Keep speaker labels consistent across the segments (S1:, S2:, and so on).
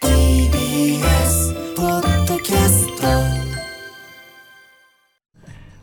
S1: TBS ポッドキャスト。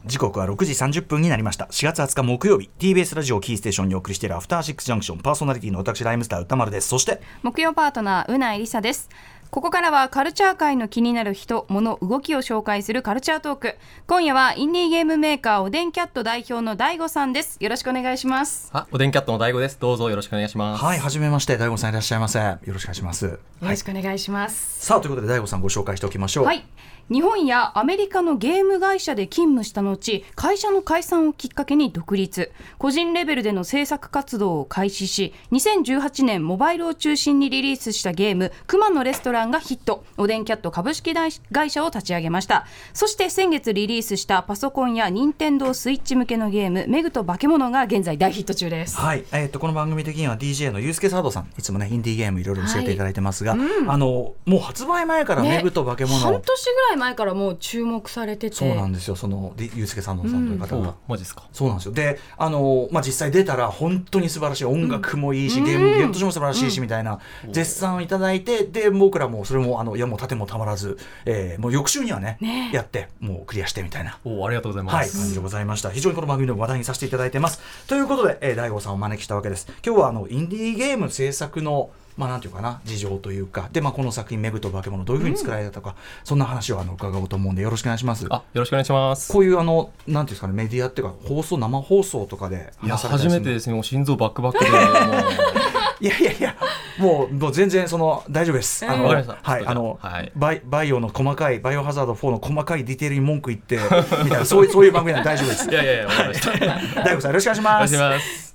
S2: 時刻は6時30分になりました。4月20日木曜日。TBS ラジオキーステーションにお送りしているアフターシックスジャンクション。パーソナリティの私ライムスター歌丸です。そして
S3: 木曜パートナーうないりさですここからはカルチャー界の気になる人物動きを紹介するカルチャートーク。今夜はインディーゲームメーカーおでんキャット代表の大悟さんです。よろしくお願いします。
S4: あ、おでんキャットの大悟です。どうぞよろしくお願いします。
S2: はいはじめまして大悟さんいらっしゃいませ。よろしくお願いします。
S3: よろしくお願いします、
S2: さあということで大悟さんご紹介しておきましょう。
S3: はい、日本やアメリカのゲーム会社で勤務した後会社の解散をきっかけに独立。個人レベルでの制作活動を開始し2018年モバイルを中心にリリースしたゲーム「熊のレストラン」がヒット。おでんキャット株式会社を立ち上げました。そして先月リリースしたパソコンや任天堂スイッチ向けのゲーム「メグと化け物」が現在大ヒット中です。
S2: はい、えー、とこの番組的には DJ のユースケサードさんいつもねインディーゲームいろいろ教えていただいてますが、あのもう発売前からメグと化け物、
S3: 半年ぐらい前からもう注目されてて
S2: そうなんですよそのでユースケサードさんという方が、
S4: おマジですか。
S2: そうなんですよであの、まあ、実際出たら本当に素晴らしい音楽もいいし、ゲームゲームとしても素晴らしいし、みたいな絶賛をいただいてで僕らもそれもあのいやもう盾もたまらず、えーもう翌週にはねやってもうクリアしてみたいな。
S4: おありがとうござい
S2: はい、
S4: ます。
S2: 感じでございました。非常にこの番組でも話題にさせていただいてます。ということで、えー、大悟さんをお招きしたわけです。今日はあのインディーゲーム制作のまあなんていうかな事情というかでまあこの作品「メグと化け物」どういうふうに作られたとか、そんな話をあの伺おうと思うんでよろしくお願いします。
S4: あ、よろしくお願いします。
S2: こういうあのなんていうんですかねメディアっていうか放送生放送とかで
S4: いや
S2: 話さ
S4: 初めてですね。もう心臓バックバックで
S2: いやいやいやもうもう全然その大丈夫です。あのはいあの、
S4: はい
S2: バイバイオの細かいバイオハザード4の細かいディテールに文句言ってみたいなそういうそういう番組なんで大丈夫です。
S4: いやいやいやわかりました。お 願
S2: 大悟さんよろしくお願いします。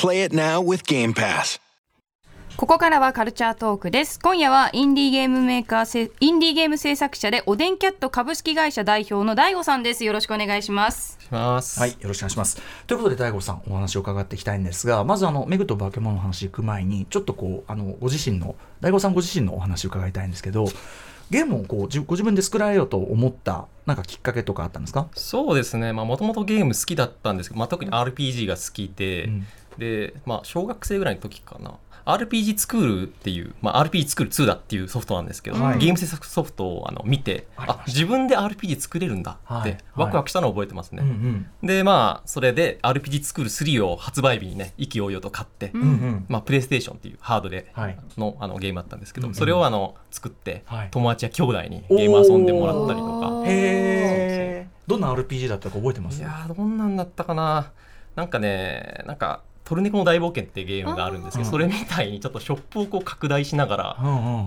S5: Play it now with Game Pass.
S3: ここからはカルチャートークです。今夜はインディーゲームメーカーせ、インディーゲーム制作者でおでんキャット株式会社代表の大悟さんです。よろしくお願いします。
S4: します。
S2: はい、よろしくお願いします。ということで、大悟さん、お話を伺っていきたいんですが、まず、あの、メグと化け物の話行く前に、ちょっとこう、あの、ご自身の、大悟さんご自身のお話を伺いたいんですけど、ゲームをこう、じご自分で作られようと思った、なんかきっかけとかあったんですか？
S4: そうですね。まあもともとゲーム好きだったんですけど、まあ特に RPG が好きで、
S2: うん
S4: で、まあ小学生ぐらいの時かな。RPG スクールっていう、まあ、RPG 作る2だっていうソフトなんですけど、
S2: はい。
S4: ゲーム制作ソフトをあの見てあ自分で RPG 作れるんだって
S2: はい。はい
S4: ワクワクしたのを覚えてますね、
S2: うんうん。
S4: でまあそれで RPG スクール3を発売日にね意気揚々と買って、
S2: うんうん。
S4: まあ、プレイステーションっていうハードで
S2: はい。
S4: の,、あのゲームだったんですけど、
S2: うんうん。
S4: それをあの作って、
S2: はい。
S4: 友達や兄弟にゲーム遊んでもらったりとか。
S2: へえ。どんな RPG だったか覚えてます？
S4: いやーどんなんだったかな。なんかねなんかトルネコの大冒険っていうゲームがあるんですけどそれみたいにちょっとショップをこう拡大しながら。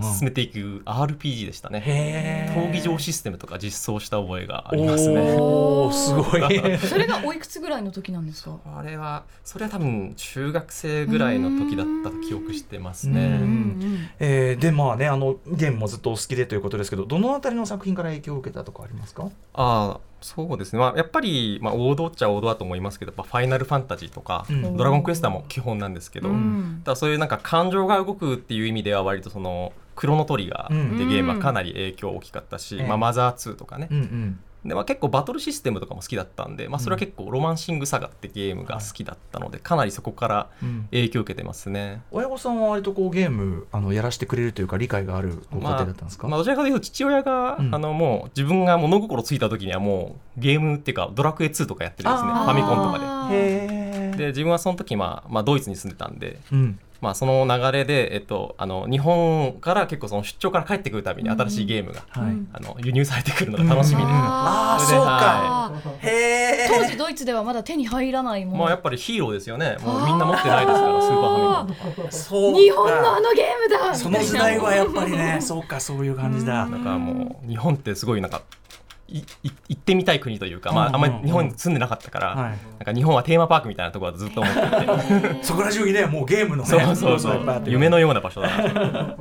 S4: 進めていく RPG でしたね。闘技場システムとか実装した覚えがありますね。
S2: おーすごい。
S3: それがおいくつぐらいの時なんですか？
S4: あれはそれは多分中学生ぐらいの時だったと記憶してます
S2: う
S4: ね
S2: んえーでまあねあのゲームもずっとお好きでということですけどどのあたりの作品から影響を受けたとかありますか？
S4: ああそうですね、まあ、やっぱり、まあ、王道っちゃ王道だと思いますけど、まあ、ファイナルファンタジーとか、
S2: うん。
S4: ドラゴンクエストはもう基本なんですけど、
S3: うん。
S4: ただそういうなんか感情が動くっていう意味では割とそのクロノトリガーってゲームはかなり影響大きかったし、
S2: うん。
S4: まあ、マザー2とかね、
S2: うんうん
S4: でまあ、結構バトルシステムとかも好きだったんで、まあ、それは結構ロマンシングサガってゲームが好きだったので、かなりそこから
S2: うん。
S4: 影響を受けてますね。
S2: 親御さんは割とこうゲームあのやらせてくれるというか理解があるご家庭だったんですか、
S4: まあ、どちらかというと父親が、
S2: うん。
S4: あのもう自分が物心ついた時にはもうゲームっていうかドラクエ2とかやってるんですね。ファミコンとかで。で自分はその時、まあまあ、ドイツに住んでたんで、
S2: うん
S4: まあ、その流れで、えっと、あの日本から結構その出張から帰ってくるたびに新しいゲームが、
S2: はい。
S4: あの輸入されてくるのが楽しみで、
S2: ああ
S4: そ
S2: うか。
S3: あ
S2: へえ
S3: 当時ドイツではまだ手に入らないもの、
S4: まあ、やっぱりヒーローですよね。もうみんな持ってないですからスーパーファミコンとか。
S2: そうか
S3: 日本のあのゲームだ。
S2: その時代はやっぱりねそうかそういう感じだ。
S4: だからもう日本ってすごいなんかいい行ってみたい国というか、まあ、あんまり日本に住んでなかったから、
S2: はい。
S4: なんか日本はテーマパークみたいなところだとずっと思っていて。
S2: そこら中にねもうゲームのね
S4: そうそうそう。夢のような場所だな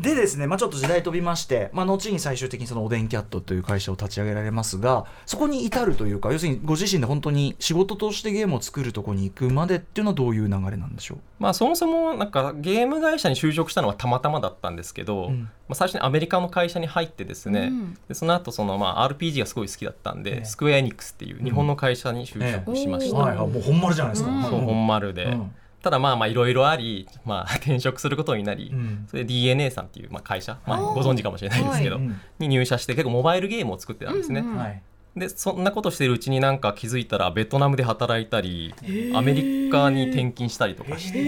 S2: でですね、まあ、ちょっと時代飛びまして、まあ、後に最終的にそのおでんキャットという会社を立ち上げられますがそこに至るというか要するにご自身で本当に仕事としてゲームを作るところに行くまでっていうのはどういう流れなんでしょう？
S4: まあそもそもなんかゲーム会社に就職したのはたまたまだったんですけど、
S2: うん。
S4: まあ、最初にアメリカの会社に入ってですね、
S3: うん。
S4: でその後そのまあ RPG がすごい好きだったんで、
S2: ええ。
S4: スクエアエニックスっていう日本の会社に就職しました、
S3: うん
S2: はいはいもう本丸じゃないですか、
S3: うん。
S4: そう本丸で、
S2: うん
S4: ただまあまあいろいろあり、まあ、転職することになり、
S2: うん。
S4: それで DNA さんっていうまあ会社、まあ、ご存知かもしれないですけど、
S2: はい。
S4: に入社して結構モバイルゲームを作ってたんですね、
S3: うんうん
S2: はい。
S4: でそんなことしてるうちになんか気づいたらベトナムで働いたりアメリカに転勤したりとかして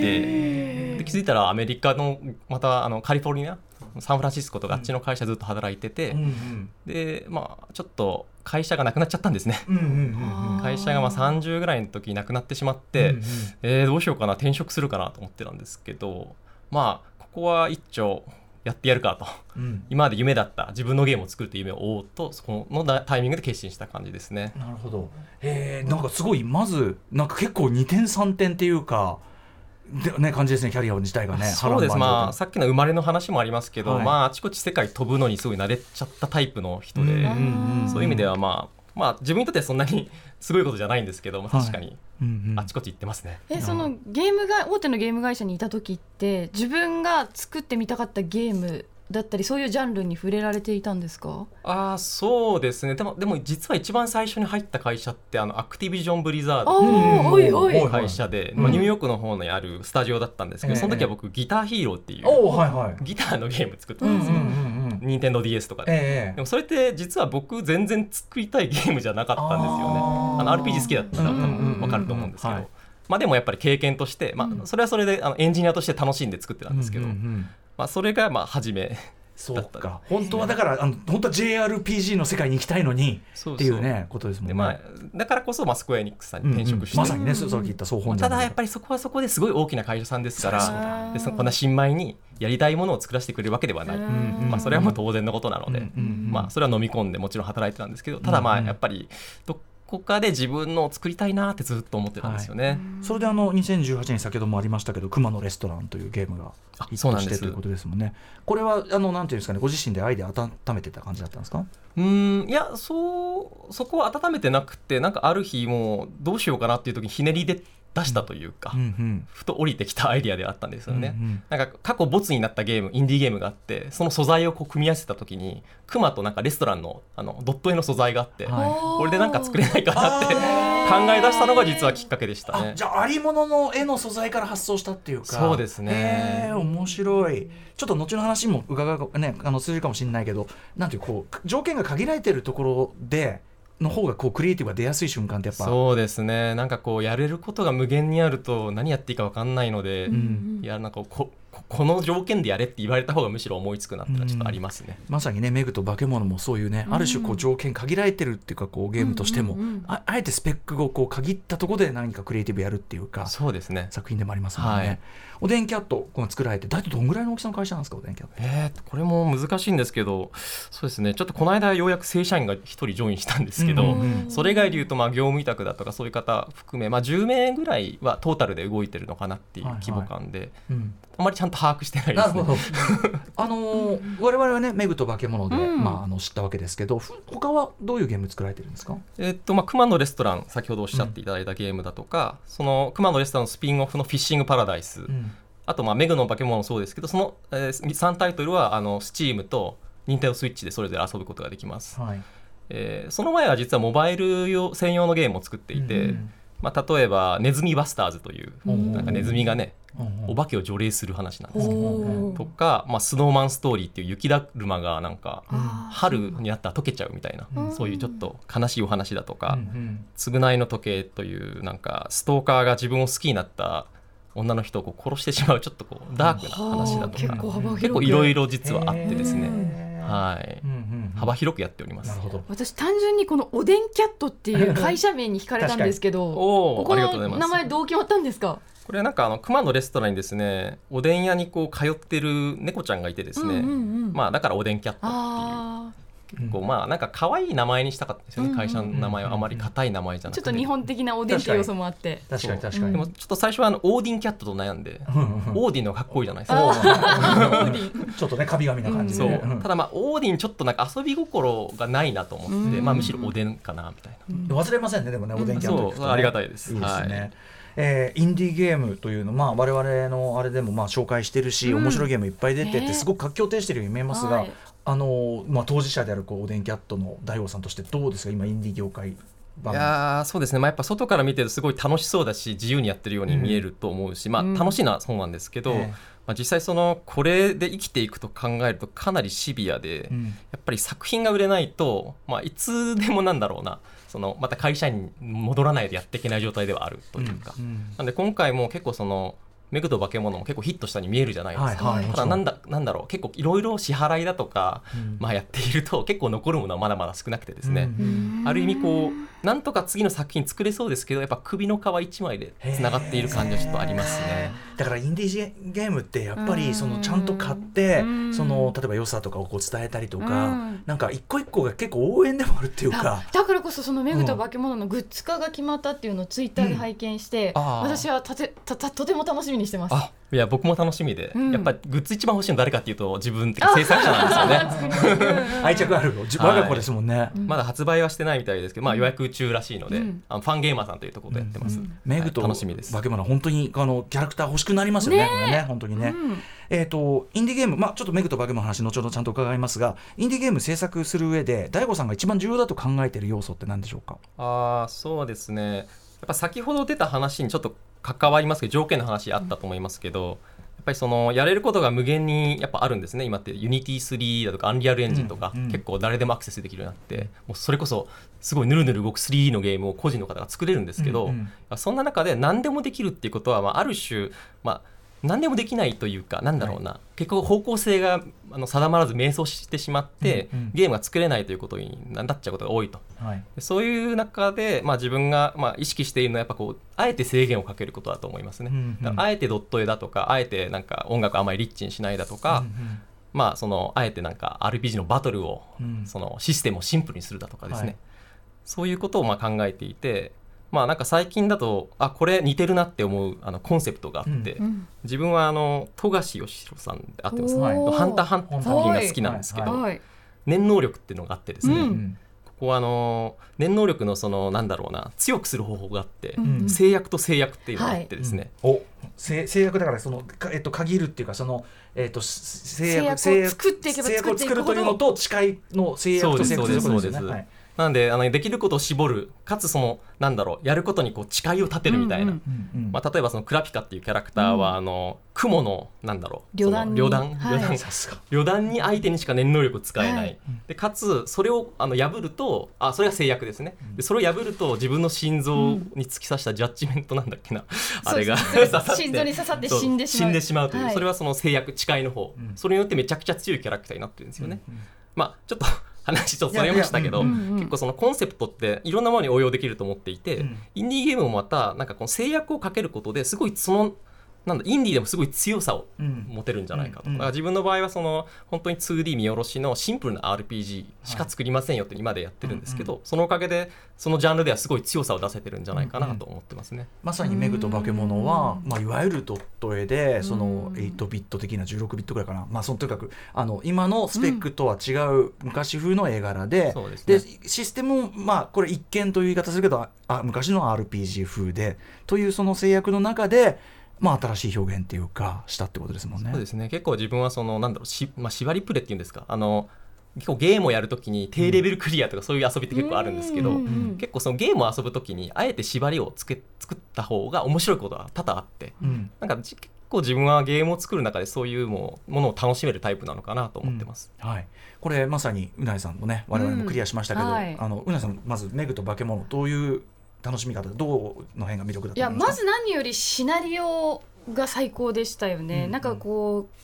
S4: で気づいたらアメリカのまたあのカリフォルニアサンフランシスコとかあっちの会社ずっと働いてて、
S2: うんうん。
S4: でまあちょっと会社がなくなっちゃったんですね。
S2: うんうん
S4: 会社がまあ30ぐらいの時になくなってしまって、
S2: うんうん
S4: えーどうしようかな転職するかなと思ってたんですけどまあここは一丁やってやるかと。
S2: うん。
S4: 今まで夢だった自分のゲームを作るという夢を追おうとそこのタイミングで決心した感じですね。
S2: なるほど。えー、なんかすごいまずなんか結構2点3点っていうかで、ね、感じですねキャリア自体がね
S4: そうです。まあ
S2: あ
S4: さっきの生まれの話もありますけど、
S2: はい。
S4: まああちこち世界飛ぶのにすごい慣れちゃったタイプの人で、そういう意味ではまあまあ自分にとってはそんなにすごいことじゃないんですけど、まあ、確かに。
S2: うんうん。
S4: あちこち行ってますね。
S3: えそのゲームが大手のゲーム会社にいた時って自分が作ってみたかったゲームだったりそういうジャンルに触れられていたんですか？
S4: ああそうですね。でもでも実は一番最初に入った会社ってあのアクティビジョン・ブリザー
S3: あ
S4: ドっていう
S3: ーおいおい
S2: おい。
S4: 会社で、
S2: うん
S4: まあ、ニューヨークの方にあるスタジオだったんですけど、
S2: ええ
S4: その時は僕ギターヒーローっていう
S2: はいはい。
S4: ギターのゲーム作ったんですよ、
S2: うんうん
S4: 任天堂 d s とかで。
S2: ええ
S4: でもそれって実は僕全然作りたいゲームじゃなかったんですよね。
S2: あ
S4: の RPG 好きだったら多
S2: うんうんうんうん。
S4: 分分かると思うんですけど、
S2: はい。
S4: まあでもやっぱり経験として、まあそれはそれであのエンジニアとして楽しんで作ってたんですけど、
S2: うんうんうん
S4: まあそれがまあ初め
S2: そう
S4: だった。
S2: か本当はだからあの本当は JRPG の世界に行きたいのにっていうねことですもんね。
S4: でまあだからこそまあスクエアエニックスさん
S2: うんうん。
S4: に転職して、
S2: まさにねそうさっき言った総本山
S4: ただやっぱりそこはそこですごい大きな会社さんですからでそこんな新米にやりたいものを作らせてくれるわけではない、
S3: うん
S4: まあ、それはもう当然のことなので、
S2: うんうんうん
S4: まあ、それは飲み込んでもちろん働いてたんですけどただま
S2: うんうん
S4: あやっぱりどこかで自分のを作りたいなってずっと思ってたんですよね。
S2: それであの2018年先ほどもありましたけど「熊のレストラン」というゲームが
S4: あ
S2: ヒットしてということですもんね。これはあのなんていうんですかねご自身でアイデア温めてた感じだったんですか？
S4: うーんいやそうそこは温めてなくてなんかある日もうどうしようかなっていう時にひねりで出したというか、
S2: うんうん。
S4: ふと降りてきたアイディアであったんですよね。
S2: うんうん。
S4: なんか過去ボツになったゲームインディーゲームがあってその素材をこう組み合わせた時にクマとなんかレストランのあのドット絵の素材があって、
S2: はい。
S4: これでなんか作れないかなって考え出したのが実はきっかけでしたね。
S2: あじゃあありものの絵の素材から発想したっていうか。
S4: そうですね。
S2: 面白い。ちょっと後の話も伺うねあの通じるかもしれないけどなんていうこう条件が限られてるところでの方がこうクリエイティブが出やすい瞬間ってやっぱ。
S4: そうですね。なんかこうやれることが無限にあると何やっていいか分かんないので、
S2: ん。
S4: いやなんかこここの条件でやれって言われた方がむしろ思いつくなってのはちょっとありますね。
S2: まさにねメグと化け物もそういうね、ある種こう条件限られてるっていうかこうゲームとしても、
S3: うんうんうん。
S2: ああえてスペックをこう限ったところで何かクリエイティブやるっていうか
S4: そうですね。
S2: 作品でもありますもんね、
S4: はい。
S2: おでんキャットこの作られて大体どんぐらいの大きさの会社なんですかおでんキャット。
S4: えー、これも難しいんですけどそうですね。ちょっとこの間ようやく正社員が1人ジョインしたんですけど、
S2: うんうんうん。
S4: それ以外でいうとまあ業務委託だとかそういう方含め、まあ、10名ぐらいはトータルで動いてるのかなっていう規模感で、
S2: うん
S4: あまりちゃんと把握してないですね。
S2: なるほど。あのー我々はねメグと化け物で、
S3: うん。
S2: まあ、あの知ったわけですけどふ他はどういうゲーム作られてるんですか？
S4: えっとまあ、熊のレストラン先ほどおっしゃっていただいたゲームだとか、その熊のレストランのスピンオフのフィッシングパラダイス、
S2: うん。
S4: あとまあメグの化け物もそうですけどその、えー、3タイトルはあの Steam と Nintendo Switch でそれぞれ遊ぶことができます、
S2: はい。
S4: えーその前は実はモバイル用専用のゲームを作っていて、
S2: うん
S4: まあ、例えばネズミバスターズという
S2: うん。
S4: なんかネズミがねお化けを除霊する話なんですけどとか、まあ、スノーマンストーリーっていう雪だるまがなんか春になったら溶けちゃうみたいな、
S3: うん。
S4: そういうちょっと悲しいお話だとか、償いの時計というなんかストーカーが自分を好きになった女の人をこう殺してしまうちょっとこうダークな話だとか結構いろいろ実はあってです
S2: へ
S4: ね
S2: ー
S4: はい。
S2: うんうんうん。
S4: 幅広くやっております。
S2: なるほど。
S3: 私単純にこのおでんキャットっていう 会社名に惹かれたんですけどここ
S4: おーありがとうございます。
S3: の名前どう決まったんですか？
S4: これはなんかあの熊のレストランにですねおでん屋にこう通ってる猫ちゃんがいてですね、
S3: うんうんうん。
S4: まあだからおでんキャットっていう
S3: あ
S4: 結構まあなんか可愛い名前にしたかったんですよね、会社の名前は。あまり硬い名前じゃ
S3: ー
S4: なくて。
S3: ちょっと日本的なおでんっていう要素もあって。
S2: 確かに。確かに
S4: でもちょっと最初はあのオーディンキャットと悩んで、オーディンのかっこいいじゃないですか。
S2: ちょっとね神々な感じで
S4: ただまあオーディンちょっとなんか遊び心がないなと思って、
S3: うん。
S4: まあ、むしろおでんかなみたいな、
S2: 忘れませんねでもねおでんキャンプ
S4: そうありがたいです。
S2: いいですね、
S4: はい。
S2: えーインディーゲームというのまあ我々のあれでもまあ紹介してるし、
S3: うん。
S2: 面白いゲームいっぱい出てて
S3: ね。
S2: すごく活況呈してるように見えますが、
S3: はい
S2: あのまあ当事者であるこうおでんキャットの大悟さんとしてどうですか？今インディー業界
S4: い
S2: 版
S4: やーそうですね、まあ、やっぱ外から見てるとすごい楽しそうだし自由にやってるように見えると思うし、まあ
S3: うん。
S4: 楽しいのはそうなんですけど、
S2: ええ。
S4: まあ、実際そのこれで生きていくと考えるとかなりシビアで、
S2: うん。
S4: やっぱり作品が売れないと、まあ、いつでもなんだろうなそのまた会社に戻らないでやっていけない状態ではあるというか、
S2: うん。
S4: なんで今回も結構そのメグと化け物も結構ヒットしたに見えるじゃないですか、
S2: はいはい。
S4: ただなんだなんだろう。結構いろいろ支払いだとか、
S2: うん。
S4: まあ、やっていると結構残るものはまだまだ少なくてですね、
S2: うん。
S4: ある意味こうなんとか次の作品作れそうですけどやっぱ首の皮一枚でつながっている感じはちょっとありますね。
S2: だからインディーゲームってやっぱ
S3: うん。
S2: りそのちゃんと買って
S3: うん。
S2: その例えば良さとかをこう伝えたりと
S3: う
S2: か
S3: ん。
S2: なんか一個一個が結構応援でもあるっていうか。
S3: だだからこそそのメグと化け物のグッズ化が決まったっていうのをツイッターで拝見して、
S4: うん。
S3: 私はたてたたとても楽しみにしてます。
S4: あいや僕も楽しみで、
S3: うん。
S4: やっぱりグッズ一番欲しいの誰かっていうと自分っていうか制作者なんですよね。
S2: 愛着ある。我が子ですもんね。
S4: まだ発売はしてないみたいですけど、まあ、予約中らしいので、
S3: うん
S4: あのファンゲーマーさんというところでやってます、
S2: メグと
S4: はい楽しみです
S2: 化け物本当にあのキャラクター欲しくなりますよね。これね本当にね。
S3: うん
S2: えっ、とインディーゲームまあちょっとメグと化け物の話後ほどちゃんと伺いますが、インディーゲーム制作する上で大悟さんが一番重要だと考えている要素って何でしょうか？
S4: ああそうですねやっぱ先ほど出た話にちょっと関わりますけど条件の話あったと思いますけど、やっぱりそのやれることが無限にやっぱあるんですね。今って Unity3 だとか Unreal Engine とか、
S2: うん。うん。
S4: 結構誰でもアクセスできるようになって、もうそれこそすごいぬるぬる動く 3D のゲームを個人の方が作れるんですけど、
S2: うんうん。
S4: そんな中で何でもできるっていうことは、まあ、ある種、まあ、何でもできないというかなんだろうな、結構方向性があの定まらず迷走してしまって、
S2: うんうん。
S4: ゲームが作れないということになっちゃうことが多いと。
S2: はい。
S4: でそういう中で、まあ、自分が、まあ、意識しているのはやっぱこうあえて制限をかけることだと思いますね。
S2: うんうん。
S4: あえてドット絵だとかあえてなんか音楽あまりリッチにしないだとか、
S2: うん
S4: まあ、そのあえてなんか RPG のバトルを、
S2: うん。
S4: そのシステムをシンプルにするだとかですね、
S2: はい。
S4: そういうことをまあ考えていて、まあ、なんか最近だとあこれ似てるなって思うあのコンセプトがあって、
S3: うん。
S4: 自分はあの富樫義弘さんであってます、ハンターハンター作品が好きなんですけど、
S2: はい。
S3: はい。
S4: 念能力っていうのがあってですね、
S3: うん。
S2: うん
S4: ここはあの念能力のそのなんだろうな強くする方法があって、
S3: うん。
S4: 制約と制約っていうのがあってですね、
S2: お制制約だからそのかえっと限るっていうかそのえっと制約
S3: 制約を作っていけば
S2: 制約を作るというのと誓いの制約と制約ということですよね。
S4: なんであのできることを絞るかつそのなんだろうやることにこう誓いを立てるみたいな、まあ、例えばそのクラピカっていうキャラクターは、あの雲のなんだろう
S3: 旅団
S4: 旅団
S3: はい。
S4: 旅団に相手にしか念能力を使えない、
S3: はい。
S4: でかつそれをあの破るとあそれが制約ですね。でそれを破ると自分の心臓に突き刺したジャッジメントなんだっけな、あれが。
S3: 心臓に刺さって死んでしまう。
S4: 死んでしまうという、
S3: はい。
S4: それはその制約誓いの方、
S2: うん。
S4: それによってめちゃくちゃ強いキャラクターになってるんですよね、
S2: うん。
S4: まあちょっと話ちょっとそれましたけど、結構そのコンセプトっていろんなものに応用できると思っていて、
S2: うん。
S4: インディーゲームもまたなんかこの制約をかけることですごいそのなんだインディーでもすごい強さを
S2: うん。
S4: 持てるんじゃないかと、
S2: うんうん。
S4: だから自分の場合はその本当に 2D 見下ろしのシンプルな RPG しか作りませんよって今までやってるんですけど、そのおかげでそのジャンルではすごい強さを出せてるんじゃないかなと思ってますね。
S2: まさにメグと化け物は、まあ、いわゆるドット絵でその
S3: うん
S2: 8ビット的な16ビットぐらいかな、まあ、そのとにかくあの今のスペックとは違う昔風の絵柄で,、
S4: そうですね。
S2: システムも、まあ、これ一見という言い方するけどああ昔の RPG 風でというその制約の中で、まあ、新しい表現っていうかしたってことですもんね。
S4: そうですね。結構自分はそのなんだろうし、まあ、縛りプレっていうんですか。あの結構ゲームをやるときに低レベルクリアとかそういう遊びって結構あるんですけど、
S3: うんうん
S4: 結構そのゲームを遊ぶときにあえて縛りをつけ作った方が面白いことが多々あって
S2: うん。
S4: なんかじ結構自分はゲームを作る中でそういうもうものを楽しめるタイプなのかなと思ってます。
S2: はい、これまさにうないさんもね我々もクリアしましたけど、
S3: うん。はい。
S2: あのうないさんまずメグと化け物どういう楽しみ方どうの辺が魅力だ
S3: いや
S2: ま
S3: ず何よりシナリオが最高でしたよね、
S2: うん
S3: なんかこう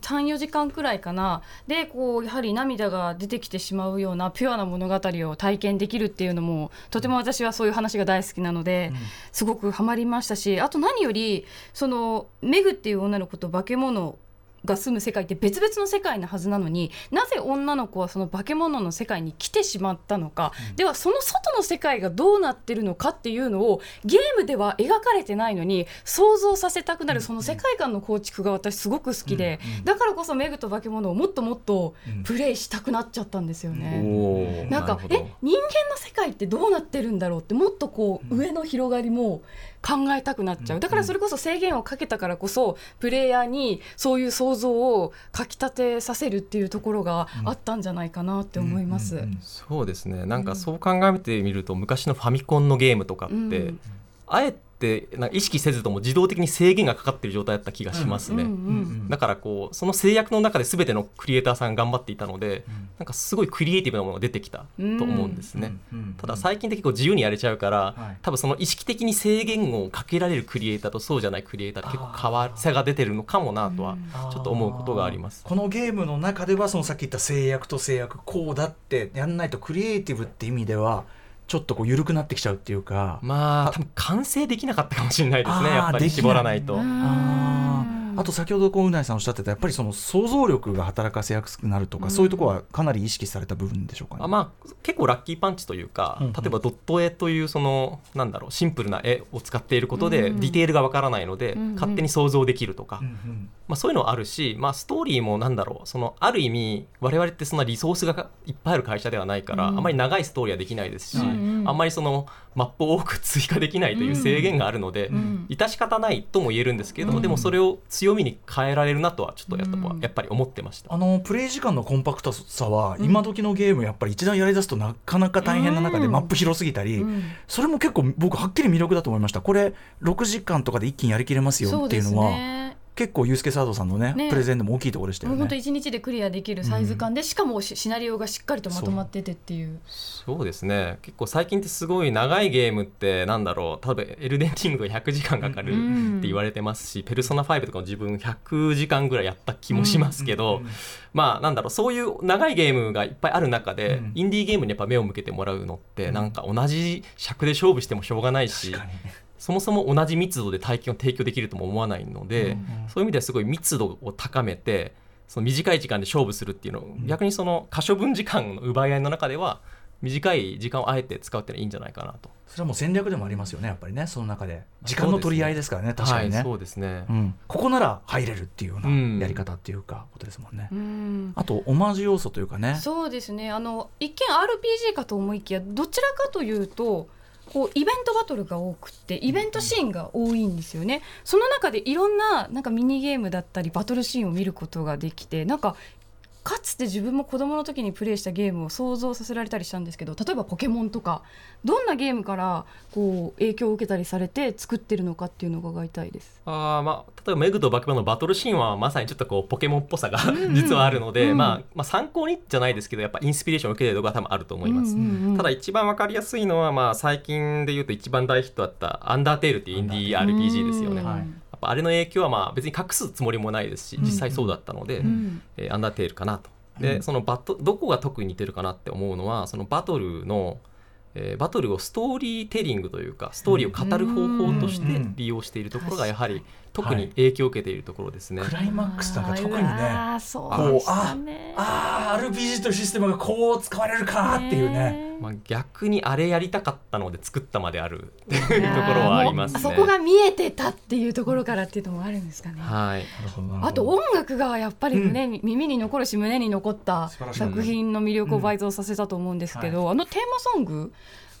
S3: 34時間くらいかな。でこうやはり涙が出てきてしまうようなピュアな物語を体験できるっていうのもとても私はそういう話が大好きなので、すごくハマりましたしあと何よりそのメグっていう女の子と化け物が住む世界って別々の世界なはずなのになぜ女の子はその化け物の世界に来てしまったのか、ではその外の世界がどうなってるのかっていうのをゲームでは描かれてないのに想像させたくなるその世界観の構築が私すごく好きで、だからこそメグと化け物をもっともっとプレイしたくなっちゃったんですよね。なんかえ人間の世界ってどうなってるんだろうってもっとこう、上の広がりも考えたくなっちゃう。だからそれこそ制限をかけたからこそプレイヤーにそういう想像をかきたてさせるっていうところがあったんじゃないかなって思います。
S2: うんうんうん。
S4: そうですね。なんかそう考えてみると昔のファミコンのゲームとかって、
S3: うん。
S4: あえてなんか意識せずとも自動的に制限がかかってる状態だった気がしますね。
S3: うんうん
S4: だからこうその制約の中で全てのクリエイターさん頑張っていたので、なんかすごいクリエイティブなものが出てきたと思うんですね。
S2: うんうん
S4: ただ最近って結構自由にやれちゃうから、
S2: はい
S4: 多分その意識的に制限をかけられるクリエイターとそうじゃないクリエイターって結構変わ差が出てるのかもなとはちょっと思うことがあります。
S2: このゲームの中ではそのさっき言った制約と制約こうだってやんないとクリエイティブって意味ではちょっとこう緩くなってきちゃうっていうか、
S4: まあ多分完成できなかったかもしれないですねやっぱり絞らないと。
S2: あと先ほどこううないさんおっしゃってたやっぱりその想像力が働かせやすくなるとか、そういうところはかなり意識された部分でしょうかね。
S4: あまあ、結構ラッキーパンチというか、
S2: うんうん。
S4: 例えばドット絵というそのなんだろうシンプルな絵を使っていることで、
S3: うん。
S4: ディテールがわからないので、
S3: うんうん。
S4: 勝手に想像できるとか、
S2: うんうん
S4: まあ、そういうのはあるし、まあ、ストーリーもなんだろうそのある意味我々ってそんなリソースがいっぱいある会社ではないから、
S3: うん。
S4: あまり長いストーリーはできないですし、
S3: うんうん。
S4: あんまりそのマップを多く追加できないという制限があるので、
S3: うん。
S4: 致し方ないとも言えるんですけど、
S3: うん。
S4: でもそれを強みに変えられるなとはちょっとやっやっぱり思ってました。
S2: あのプレイ時間のコンパクトさは、
S3: うん。
S2: 今時のゲームやっぱり一段やりだすとなかなか大変な中で
S3: うん。
S2: マップ広すぎたり、
S3: うん。
S2: それも結構僕はっきり魅力だと思いました。これ6時間とかで一気にやりきれますよっていうのは
S3: ね
S2: 結構ユースケサードさんのね
S3: ね。
S2: プレゼンでも大きいところでしたよね。
S3: もう本当一日でクリアできるサイズ感で、しかもシシナリオがしっかりとまとまっててっていう。
S4: そう。ですね。結構最近ってすごい長いゲームってなんだろう。多分エルデンリングが100時間かかる
S3: うん。
S4: って言われてますし、ペルソナ5とかも自分100時間ぐらいやった気もしますけど、まあなんだろうそういう長いゲームがいっぱいある中で、
S2: うん。
S4: インディーゲームにやっぱ目を向けてもらうのって、なんか同じ尺で勝負してもしょうがないし
S2: 確かに
S4: そもそも同じ密度で体験を提供できるとも思わないので、そういう意味ではすごい密度を高めてその短い時間で勝負するっていうのを、逆にその可処分時間の奪い合いの中では短い時間をあえて使うっていうのはいいんじゃないかなと。
S2: それはもう戦略でもありますよねやっぱりね。その中で。時間の取り合いですからね確かにね、
S4: はい、そうですね。
S2: うん、ここなら入れるっていうよう
S4: うん。
S2: なやり方っていうかことですもんね、
S3: うん。
S2: あとオマージュ要素というかね。
S3: そうですね。あの一見 RPG かと思いきやどちらかというとこうイベントバトルが多くってイベントシーンが多いんですよね。その中でいろんななんかミニゲームだったりバトルシーンを見ることができてなんかかつて自分も子供の時にプレイしたゲームを想像させられたりしたんですけど例えばポケモンとかどんなゲームからこう影響を受けたりされて作ってるのかっていうのを伺いたいです。
S4: あーまあ、例えばメグとバケモンのバトルシーンはまさにちょっとこうポケモンっぽさが実はあるので、
S3: うん
S4: まあ、まあ参考にじゃないですけどやっぱインスピレーションを受けてるところが多分あると思います。
S3: うんうんうん
S4: ただ一番わかりやすいのは、まあ、最近で言うと一番大ヒットだった「アンダーテール」っていうインディー RPG ですよね。ぱあれの影響はまあ別に隠すつもりもないですし実際そうだったので、
S3: うん。
S4: えーアンダーテールかなと。で、そのバトどこが特に似てるかなって思うのはそのバトルの、えーバトルをストーリーテリングというかストーリーを語る方法として利用しているところがやはり特に影響を受けているところですね。
S2: クライマックスなんか特にね
S3: あーそう
S2: こうああ RPG というシステムがこう使われるかっていうね。
S4: まあ、逆にあれやりたかったので作ったまであるっていうところはありますね。
S3: そこが見えてたっていうところからっていうのもあるんですかね。
S4: はい。
S3: あと音楽がやっぱり胸に、耳に残るし胸に残った作品の魅力を倍増させたと思うんですけど、あのテーマソング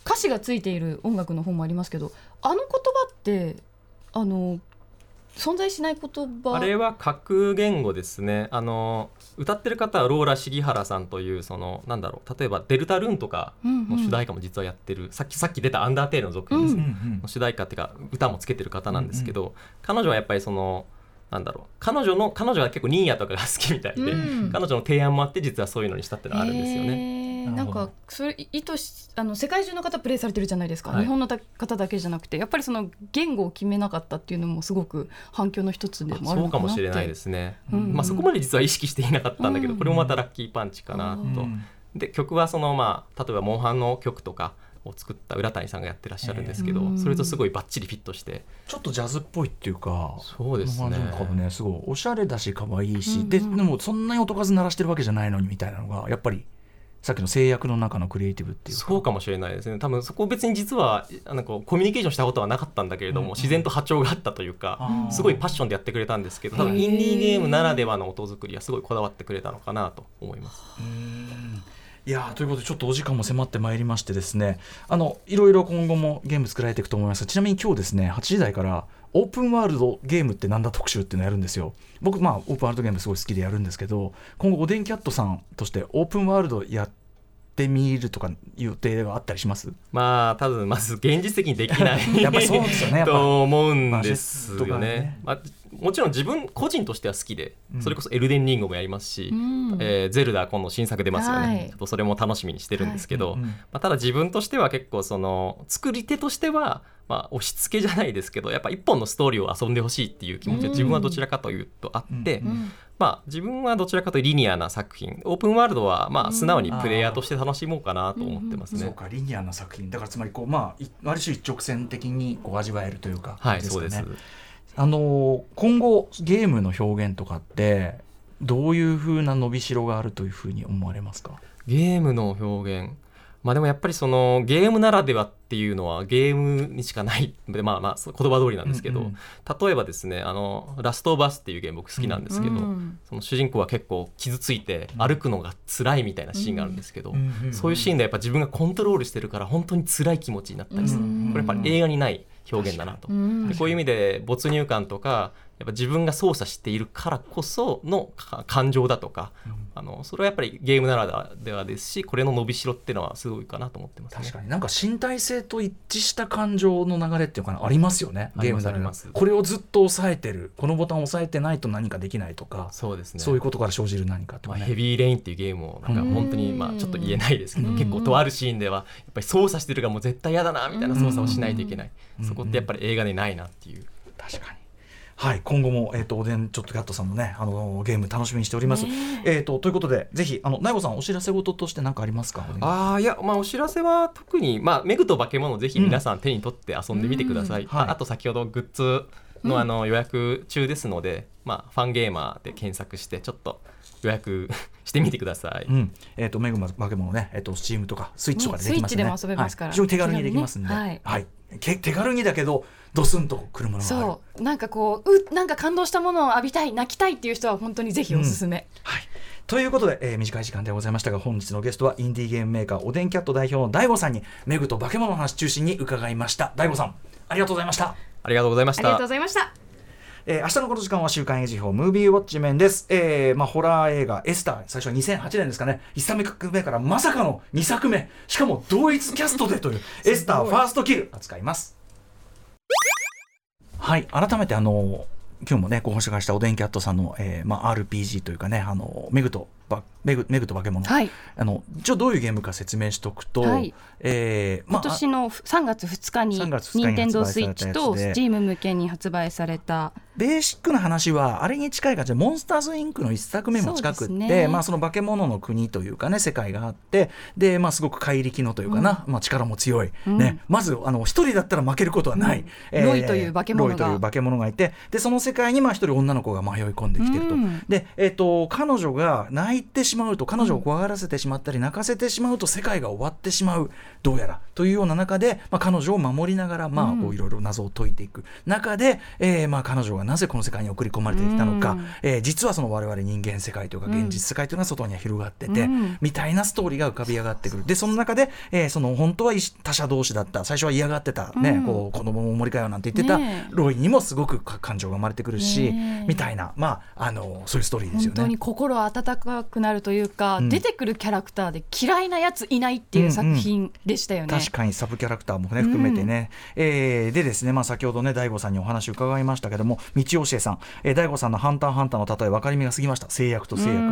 S3: 歌詞がついている音楽の方もありますけどあの言葉ってあの存在しない言葉。
S4: あれは格言語ですね。あの歌ってる方はローラ重原さんというそのなんだろう例えば「デルタルーン」とかの主題歌も実はやってる、さっきさっき出た「アンダーテール」の続編ですね、の主題歌っていうか歌もつけてる方なんですけど、彼女はやっぱりそのなんだろう彼女の彼女は結構ニーヤとかが好きみたいで、
S3: うん。
S4: 彼女の提案もあって実はそういうのにしたっていうのがあるんですよね。
S3: なんかそれ意図しあの世界中の方プレイされてるじゃないですか、
S4: はい。
S3: 日本のた方だけじゃなくて。やっぱりその言語を決めなかったっていうのもすごく反響の一つでもある
S4: そうか
S3: のかなって。
S4: もしれないですね、
S3: うん。
S4: まあ、そこまで実は意識していなかったんだけど、
S3: うん。
S4: これもまたラッキーパンチかなと、
S2: うん。
S4: で曲はそのまあ例えばモンハンの曲とかを作った浦谷さんがやってらっしゃるんですけど、
S3: うん。
S4: それとすごいバッチリフィットして。
S2: ちょっとジャズっぽいっていうか。
S4: そうですね。
S2: ねすごいおしゃれだし可愛いし、
S3: うん。うん
S2: ででもそんなに音数鳴らしてるわけじゃないのにみたいなのがやっぱりさっきの制約の中のクリエイティブっていうか。
S4: そうかもしれないですね。多分そこ別に実はあのこうコミュニケーションしたことはなかったんだけれども、
S2: うん。
S4: 自然と波長があったというか、すごいパッションでやってくれたんですけど多分インディー。ゲームならではの音作りはすごいこだわってくれたのかなと思います。
S2: うん。いやーということでちょっとお時間も迫ってまいりましてですね。あのいろいろ今後もゲーム作られていくと思いますがちなみに今日ですね8時台からオープンワールドゲームってなんだ特集っていうのをやるんですよ。僕まあオープンワールドゲームすごい好きでやるんですけど今後おでんキャットさんとしてオープンワールドやってみるとか予定があったりします？
S4: まあ多分まず現実的にできない
S2: やっぱりそうですよねやっぱ。
S4: と思うんですよね。
S2: ね。
S4: まあ、もちろん自分個人としては好きで、
S2: うん。
S4: それこそエルデンリングもやりますし、
S3: うん。
S4: えーゼルダ今度新作出ますよね、
S3: はい。
S4: ちょっとそれも楽しみにしてるんですけど、
S2: うんうん。
S4: まあ、ただ自分としては結構その作り手としては、まあ、押し付けじゃないですけどやっぱ一本のストーリーを遊んでほしいっていう気持ちが自分はどちらかというとあって、
S2: うん。うん。
S4: まあ、自分はどちらかというとリニアな作品。オープンワールドはまあ素直にプレイヤーとして楽しもうかなと思ってますね。
S2: そうかリニアな作品。だからつまりこうまあいある種一直線的にこう味わえるというか
S4: はい、そうです。
S2: あのー今後ゲームの表現とかってどういうふうな伸びしろがあるというふうに思われますか？
S4: ゲームの表現。まあでもやっぱりそのゲームならではっていうのはゲームにしかない。でまあまあ言葉通りなんですけど、
S2: うんうん。
S4: 例えばですねあの「ラストオブアス」っていうゲーム僕好きなんですけど、
S3: うん
S4: その主人公は結構傷ついて歩くのが辛いみたいなシーンがあるんですけど、そういうシーンでやっぱ自分がコントロールしてるから本当に辛い気持ちになったりする、
S3: うん。
S4: これやっぱり映画にない表現だなと。
S3: うん。
S4: でこういう意味で没入感とかやっぱ自分が操作しているからこそのか感情だとか、あのそれはやっぱりゲームならではですしこれの伸びしろっていうのはすごいかなと思ってます、ね、
S2: 確かに。なんか身体性と一致した感情の流れっていうかなありますよねゲームなら。
S4: ます。
S2: これをずっと押さえてるこのボタンを押さえてないと何かできないとか
S4: そうですね。
S2: そういうことから生じる何かと
S4: まあ、
S2: かね
S4: ヘビーレインっていうゲームをなんか
S2: うん。
S4: 本当にまあちょっと言えないですけど、
S3: うん。
S4: 結構とあるシーンではやっぱり操作してるがもう絶対嫌だなみたいな操作をしないといけない、
S2: うん
S4: そこってやっぱり映画でないなっていう、
S2: 確かに。はい、今後も、えー、とおでんちょっとガットさんのね、あのゲーム楽しみにしております。え。ー、とということで、ぜひ、あの大悟さん、お知らせ事として何かありますか？
S4: ああいやまあお知らせは特にまあメグと化け物ぜひ皆さん手に取って遊んでみてください、
S2: うんはい。
S4: ああと先ほどグッズのあの予約中ですので、まあファンゲーマーで検索してちょっと予約してみてください、
S2: うん、えっ、と、メグマ化け物ね、えっ、と、スチームとか、スイッチとかでできますね。
S3: ねスイッチでも遊べますから。
S2: はい。非常に手軽にできますんで、
S3: ね
S2: はい、け手軽にだけど、ドスンとくるものがある。
S3: そうなんかこううなんか感動したものを浴びたい泣きたいっていう人は本当にぜひおすすめ、
S2: はい。ということで、えー短い時間でございましたが、本日のゲストはインディーゲームメーカーおでんキャット代表の大悟さんに、メグと化け物の話中心に伺いました。大悟さん、ありがとうございました。
S4: ありがとうございました
S3: ありがとうございました
S2: えー明日のこの時間は週刊映画ムービーウォッチメンです。えーまあ、ホラー映画エスター、最初は2008年ですかね、1作目からまさかの2作目、しかも同一キャストでという、エスターファーストキル扱います。はい、改めてあの今日もねご紹介したおでんキャットさんの、えーまあ、RPG というかねあのメグとばメグメグと化け物、
S3: はい。
S2: あの一応どういうゲームか説明しておくと、
S3: はい。
S2: えーまあ
S3: 今年の3月2日に
S2: 3月2日に
S3: 任天堂スイッチと Steam 向けに発売された。
S2: ベーシックな話はあれに近い感じでモンスターズインクの一作目も近くって、
S3: ね。
S2: まあ、その化け物の国というかね世界があってで、まあ、すごく怪力のというかな、まあ、力も強い、
S3: うん。
S2: ね、まずあの一人だったら負けることはない、
S3: うん。ロイという化け物が。
S2: ロイという化け物がいてでその世界にまあ一人女の子が迷い込んできてると、
S3: うん。
S2: で、えっと彼女が泣いてしまうと彼女を怖がらせてしまったり泣かせてしまうと世界が終わってしまうどうやらというような中で、まあ、彼女を守りながら、まあ、こういろいろ謎を解いていく。中で、えーまあ、彼女がなぜこの世界に送り込まれてきたのか、
S3: うん。
S2: えー実はその我々人間世界というか現実世界というのは外には広がってて、
S3: うん。
S2: みたいなストーリーが浮かび上がってくる。でその中で、えーその本当は他者同士だった最初は嫌がってた、ね
S3: うん。
S2: こう子供も森かよなんて言ってた、ロイにもすごく感情が生まれてくるし、みたいな、まあ、あのそういうストーリーですよね。
S3: 本当に心温かたくなるというか、
S2: うん。
S3: 出てくるキャラクターで嫌いなやついないっていう作品でしたよね。
S2: 確かにサブキャラクターもね含めてね、えーでですね、まあ、先ほどね大悟さんにお話を伺いましたけども道教えさん、えー、大悟さんの「ハンターハンター」の例え分かりみが過ぎました。制約と制約、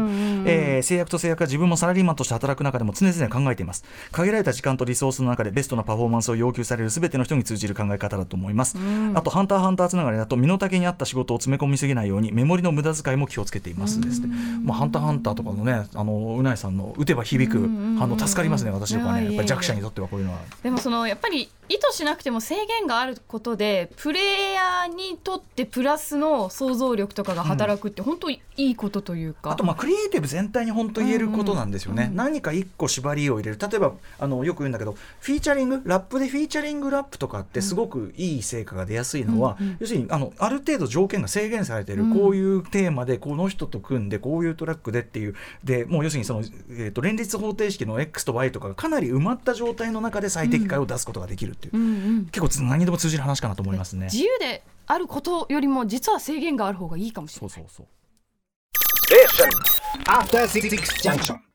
S2: えー制約と制約は自分もサラリーマンとして働く中でも常々考えています。限られた時間とリソースの中でベストなパフォーマンスを要求される全ての人に通じる考え方だと思います、あと「ハンターハンター」つながりだと身の丈に合った仕事を詰め込みすぎないようにメモリの無駄遣いも気をつけています。ですね、まあ、ハンターハンターとかのねあのうないさんの打てば響く反応助かりますね私とかねやっぱり弱者にとってはこういうのは。
S3: でもそのやっぱり意図しなくても制限があることでプレイヤーにとってプラスの想像力とかが働くって本当いいことというか。
S2: あとまあクリエイティブ全体に本当言えることなんですよね、何か一個縛りを入れる。例えばあのよく言うんだけどフィーチャリングラップでフィーチャリングラップとかってすごくいい成果が出やすいのは、要するにあのある程度条件が制限されている、こういうテーマでこの人と組んでこういうトラックでっていうでもう要するにその、えー、と連立方程式の X と Y とかがかなり埋まった状態の中で最適解を出すことができるっていう、結構つ何にでも通じる話かなと思いますね。
S3: 自由であることよりも実は制限がある方がいいかもしれない。
S2: そうそうそう
S5: After Six Junction.